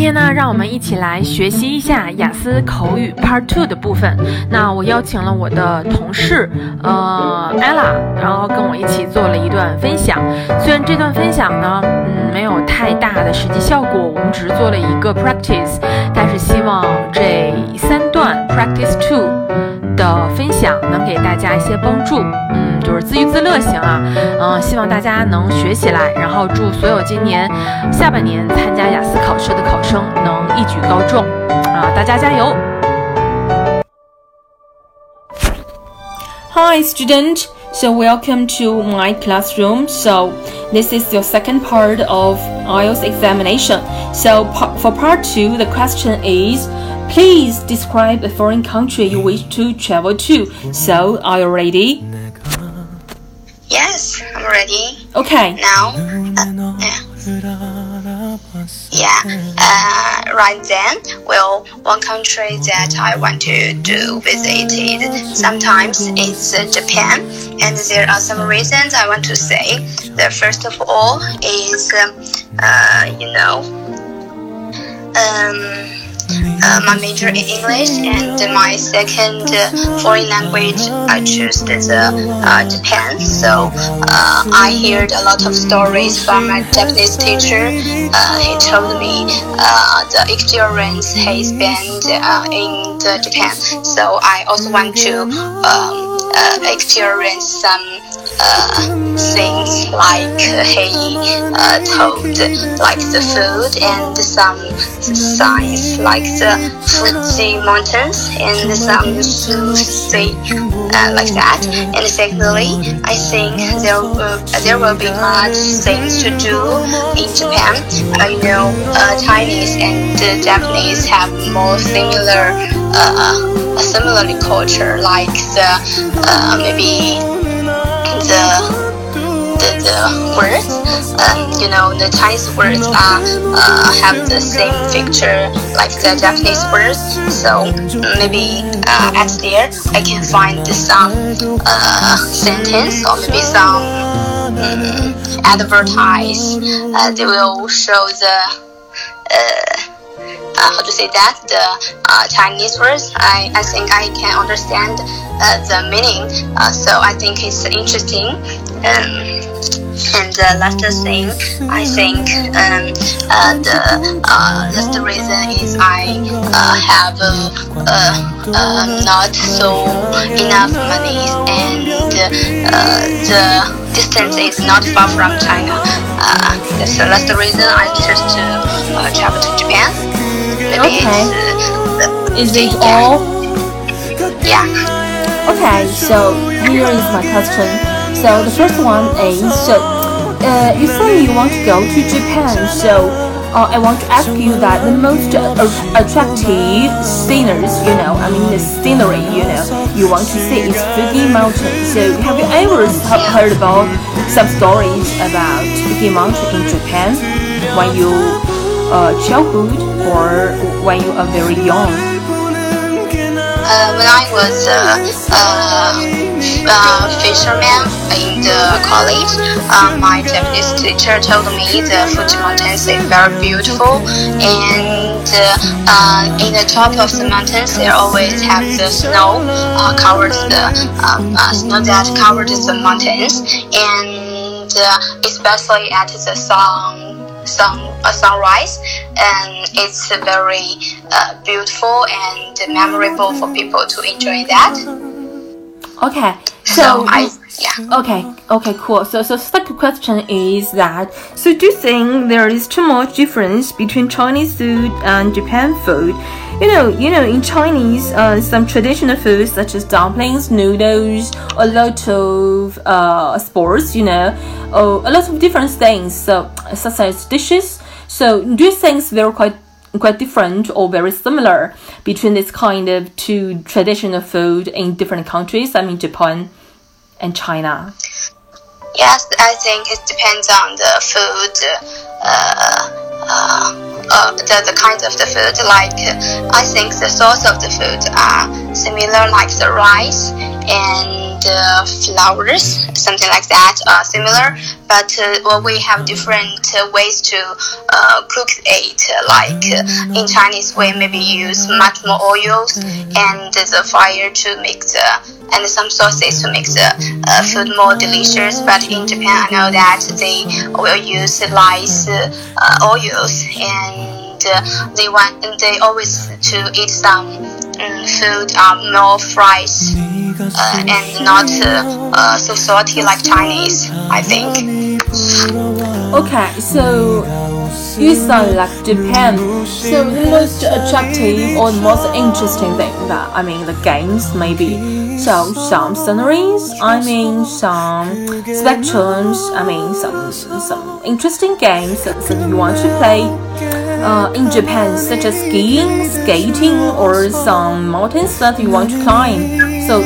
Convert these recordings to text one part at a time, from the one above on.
今天呢，让我们一起来学习一下雅思口语 Part Two 的部分。那我邀请了我的同事，呃，Ella，然后跟我一起做了一段分享。虽然这段分享呢，嗯，没有太大的实际效果，我们只是做了一个 practice，但是希望这三段 practice two 的分享能给大家一些帮助。嗯，就是自娱自乐型啊，嗯，希望大家能学起来，然后祝所有今年下半年参加雅思考试的考生能一举高中啊！大家加油！Hi, student. So welcome to my classroom. So this is your second part of IELTS examination. So for part two, the question is. Please describe a foreign country you wish to travel to. So, are you ready? Yes, I'm ready. Okay. Now, uh, yeah. yeah. Uh, right then, well, one country that I want to do visit is sometimes it's uh, Japan, and there are some reasons I want to say. The first of all is, um, uh, you know, um uh, my major in English and my second uh, foreign language I chose the uh, Japan. So uh, I heard a lot of stories from my Japanese teacher. Uh, he told me uh, the experience he spent in Japan. So I also want to um, experience some uh, things like he uh, told like the food and some signs like the Fuji mountains and some sushi uh, like that. And secondly, I think there will, there will be much things to do in Japan. Uh, you know, uh, Chinese and Japanese have more similar, uh, similarly culture like the uh, maybe words. Um, you know, the Chinese words are uh, have the same picture like the Japanese words. So maybe uh, at there I can find some uh, sentence or maybe some um, advertise. Uh, they will show the. Uh, uh, how to say that the uh, Chinese words I, I think I can understand uh, the meaning uh, so I think it's interesting um, and the last thing I think um, uh, the uh, last reason is I have not so enough money and the distance is not far from China. Uh, that's the last reason I chose to uh, travel to Japan. Okay. Is it all? Yeah. Okay, so here is my question. So the first one is so uh, you say you want to go to Japan, so uh, I want to ask you that the most attractive sceneries, you know, I mean the scenery, you know, you want to see is Fuji Mountain. So have you ever heard about some stories about Fuji Mountain in Japan when you uh, childhood or when you are very young? Uh, when I was uh, uh, fisherman in the college, uh, my Japanese teacher told me the Fuji Mountains is very beautiful, and uh, in the top of the mountains they always have the snow uh, covers the um, snow that covers the mountains, and especially at the sun sun a sunrise, and it's very uh, beautiful and memorable for people to enjoy that. Okay, so, so I yeah. Okay, okay, cool. So, so second question is that so do you think there is too much difference between Chinese food and Japan food? You know, you know, in Chinese, uh, some traditional foods such as dumplings, noodles, a lot of uh, sports, you know, uh, a lot of different things, so such as dishes. So, do you think they're quite quite different or very similar between this kind of two traditional food in different countries? I mean, Japan and China? Yes, I think it depends on the food, uh, uh, the, the kind of the food. Like, I think the source of the food are similar, like the rice and uh, flowers, something like that, uh, similar. But uh, well, we have different ways to uh, cook it. Like in Chinese, we maybe use much more oils and the fire to make the and some sauces to make the uh, food more delicious. But in Japan, I know that they will use less uh, oils and uh, they want they always to eat some um, food um, fries uh, and not uh, so salty like Chinese. I think. Okay, so you sound like Japan. So the most attractive or the most interesting thing that I mean the games maybe. So some sceneries, I mean some spectrums, I mean some some interesting games that, that you want to play uh, in Japan, such as skiing, skating, or some mountains that you want to climb. So,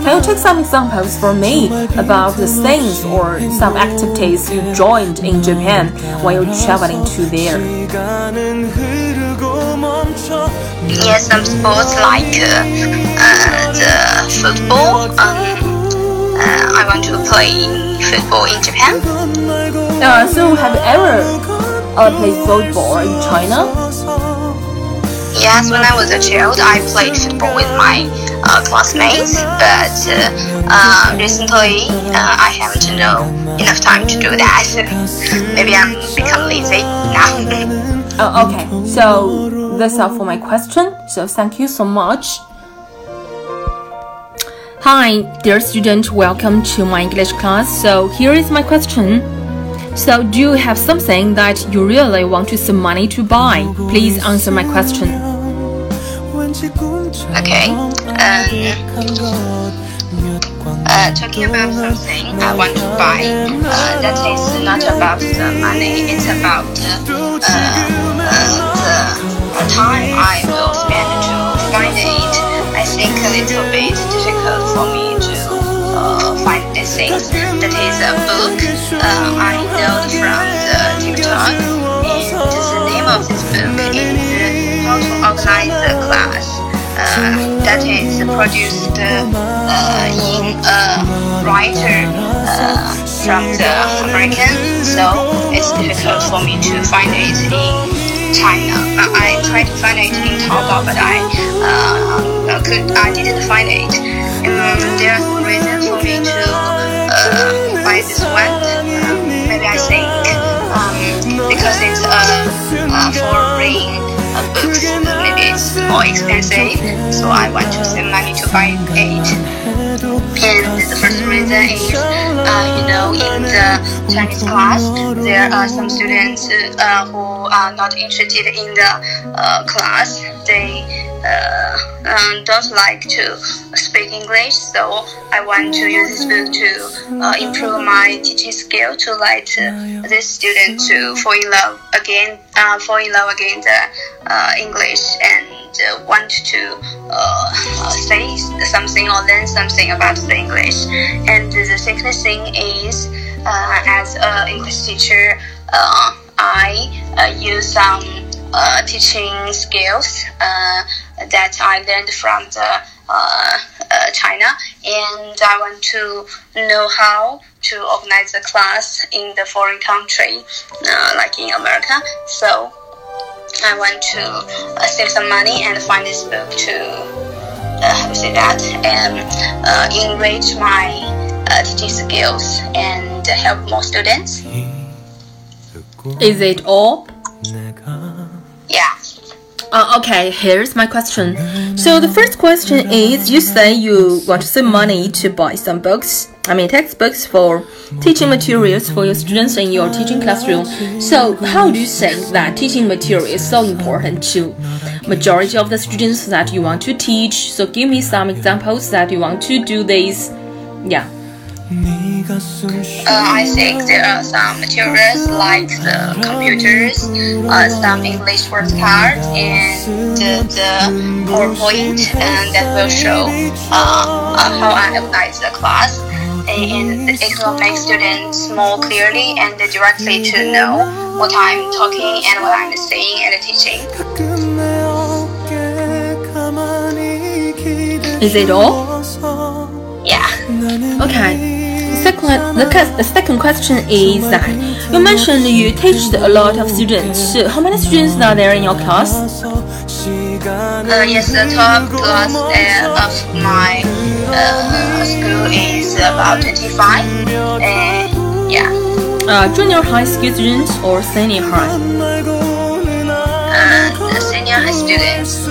can you take some examples for me about the things or some activities you joined in Japan while you're traveling to there? Yes, some sports like uh, uh, the football. Um, uh, I want to play football in Japan. Uh, so, have you ever uh, played football in China? Yes, when I was a child, I played football with my uh, classmates, but uh, recently uh, I haven't know enough time to do that. Maybe I'm become lazy now. Uh, okay, so that's all for my question. So thank you so much. Hi, dear student, welcome to my English class. So here is my question. So do you have something that you really want to some money to buy? Please answer my question. Okay. Um, uh, talking about something I want to buy, uh, that is not about the money, it's about uh, uh, the time I will spend to find it. I think a little bit difficult for me to uh, find these things. That is a book uh, I know from the TikTok, and the name of this book The Class. Uh, that is produced uh, in a writer uh, from the American, so it's difficult for me to find it in China. I tried to find it in Taobao, but I uh, could I didn't find it. More expensive, so I want to save money to buy it. And the first reason is, uh, you know, in the Chinese class, there are some students uh, who are not interested in the uh, class. They um, don't like to speak English, so I want to use this book to uh, improve my teaching skill to let uh, this student to fall in love again, uh, fall in love again the uh, English and uh, want to say something or learn something about the English. And the second thing is, as an English teacher, I use some teaching skills that I learned from the uh, uh, China, and I want to know how to organize the class in the foreign country, uh, like in America. So I want to uh, save some money and find this book to uh, how to say that and uh, enrich my teaching skills and help more students. Is it all? Yeah. Uh, okay, here's my question. So the first question is, you say you want to save money to buy some books. I mean textbooks for teaching materials for your students in your teaching classroom. So how do you think that teaching material is so important to majority of the students that you want to teach? So give me some examples that you want to do this. Yeah. Uh, I think there are some materials like the computers, uh, some English word cards, and the, the PowerPoint, and that will show uh, uh, how I organize the class. And it will make students more clearly and directly to know what I'm talking and what I'm saying and teaching. Is it all? Yeah. Okay. The, the second question is that you mentioned you teach a lot of students. How many students are there in your class? Uh, yes, the top class uh, of my uh, school is about 25. Uh, yeah. Uh, junior high school students or senior high? Uh, senior high students.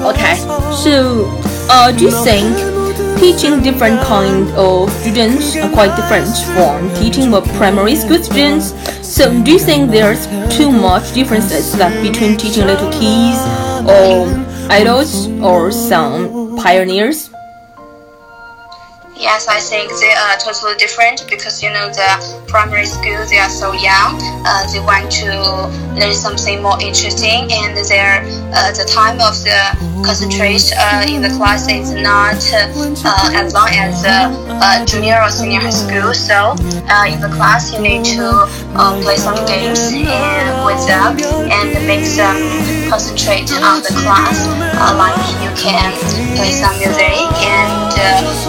Okay. So, uh, do you think teaching different kind of students are quite different from teaching the primary school students? So, do you think there's too much differences that between teaching little kids or adults or some pioneers? Yes, I think they are totally different because you know the primary school they are so young. Uh, they want to learn something more interesting, and their uh, the time of the concentration uh, in the class is not uh, as long as uh, junior or senior high school. So uh, in the class you need to play some games and with them and make them concentrate on the class. like you can play some music and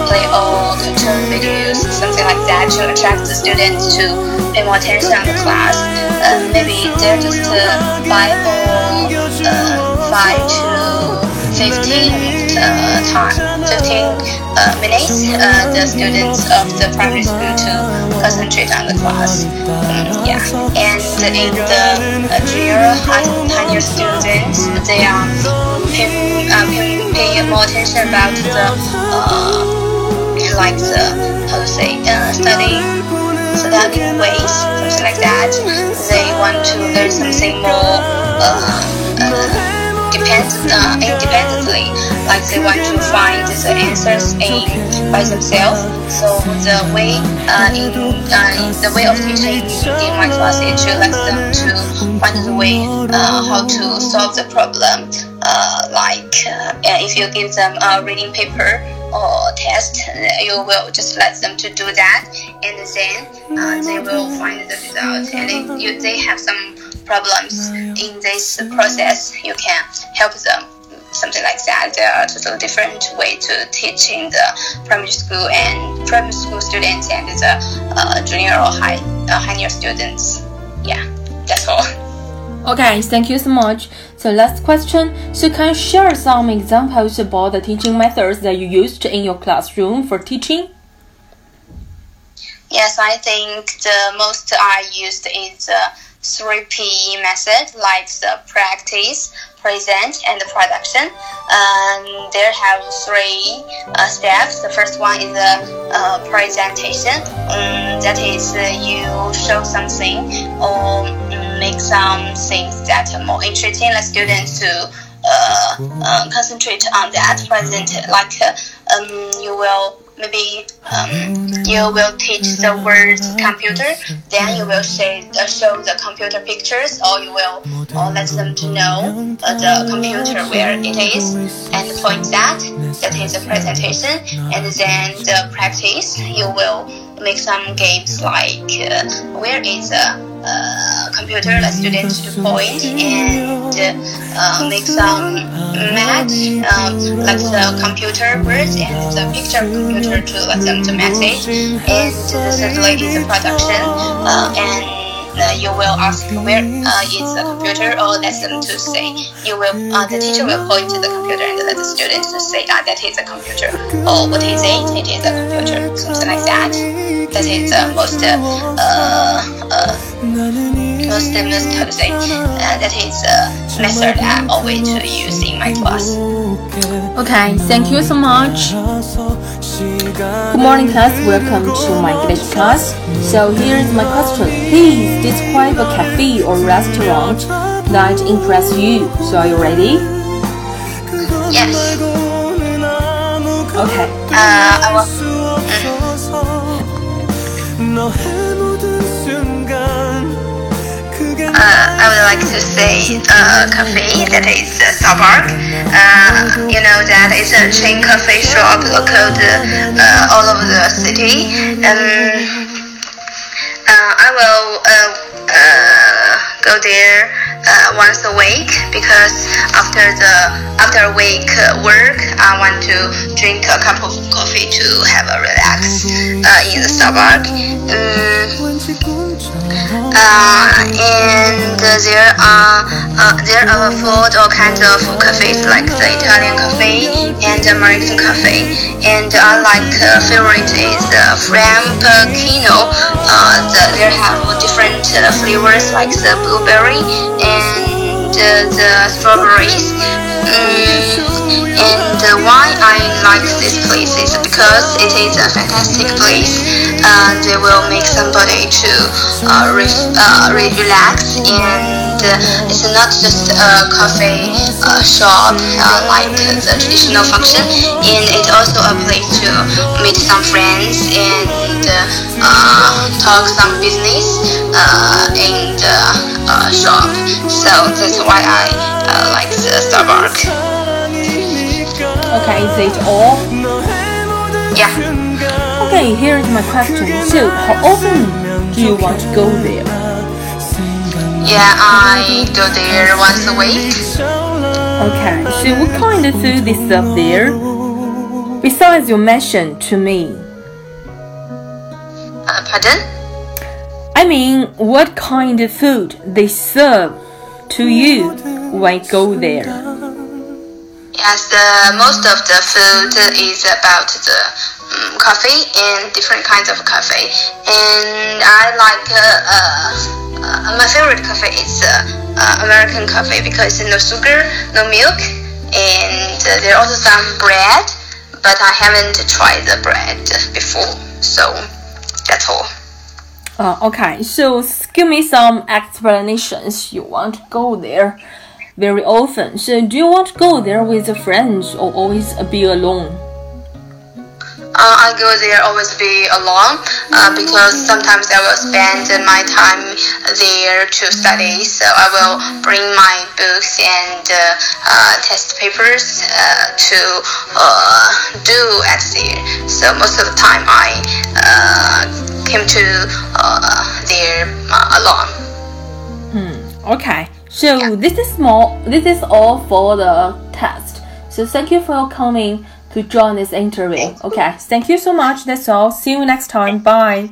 play all cartoon videos, something like that, to attract the students to pay more attention on the class. Uh, maybe they're just uh, or uh, five to fifteen uh, time, fifteen uh, minutes. Uh, the students of the primary school to concentrate on the class. Um, yeah, and in the junior high, high students, they are paying, paying, paying more attention about the like the how to say uh, study studying ways, something like that. They want to learn something more uh, uh, depend, uh, independently, like they want to find the answers in by themselves. So the way uh, in uh, the way of teaching in my class is to let them to find the way uh, how to solve the problem. Uh, like uh, if you give them a reading paper or test, you will just let them to do that, and then uh, they will find the result. And if you, they have some problems in this process, you can help them. Something like that. There are totally different way to teaching the primary school and primary school students and the uh, junior or high uh, higher students. Yeah, that's all. Okay, thank you so much. So last question. So can you share some examples about the teaching methods that you used in your classroom for teaching? Yes, I think the most I used is the 3P method, like the practice, present, and the production. Um, there have three uh, steps. The first one is the uh, presentation. Um, that is, uh, you show something or make some things that are more interesting, like students to uh, uh, concentrate on that present. Like uh, um, you will maybe um, you will teach the word computer, then you will say, uh, show the computer pictures, or you will or let them to know uh, the computer where it is and point that. That is the presentation, and then the practice. You will make some games like uh, where is the uh, computer, let students to point and uh, make some match, um, like the computer words and the picture of computer to let them to message. And thirdly is the production uh, and uh, you will ask where uh, is the computer. Or them to say you will uh, the teacher will point to the computer and let the students to say ah that is a computer. Or what is it it is a computer. Something like that. That is the most uh, uh, most most how to say uh, that is a method I always to use in my class. Okay, thank you so much. Good morning class, welcome to my English class. So here is my question. Please describe a cafe or restaurant that impressed you. So are you ready? Yes. Okay. Uh, I will. Uh, would like to say a cafe that is uh, Starbucks. Uh, you know that is a chain cafe shop located uh, all over the city. Um, uh, I will uh, uh, go there uh, once a week because after the after a week uh, work, I want to drink a cup of coffee to have a relax uh, in the Starbucks. Um, uh, and there are there are all kinds of cafes like the Italian cafe and the American cafe. And I like uh, favorite is uh, Frappuccino. Uh, the, they have different uh, flavors like the blueberry and the strawberries. Mm, and uh, why I like this place is because it is a fantastic place. Uh, they will make somebody to uh, re uh, re relax and uh, it's not just a coffee uh, shop uh, like the traditional function and it's also a place to meet some friends and uh, talk some business uh, in the uh, shop so that's why I uh, like the Starbucks Okay, is it all? yeah Okay, here's my question. So, how often do you want to go there? Yeah I go there once a week Okay, so what kind of food is served there? Besides you mentioned to me. uh, pardon I mean, what kind of food they serve to you when you go there? Yes, the most of the food is about the um, coffee and different kinds of coffee. And I like uh, uh, my favorite coffee is uh, uh, American coffee because no sugar, no milk, and there are also some bread. But I haven't tried the bread before, so that's all. Uh, okay, so give me some explanations. You want to go there very often. So, do you want to go there with friends or always be alone? Uh, I go there always be alone uh, because sometimes I will spend my time there to study. So I will bring my books and uh, uh, test papers uh, to uh, do at there. So most of the time I uh, came to uh, there alone. Okay, so this is small. This is all for the test. So thank you for coming to join this interview. Okay, thank you so much. That's all. See you next time. Bye.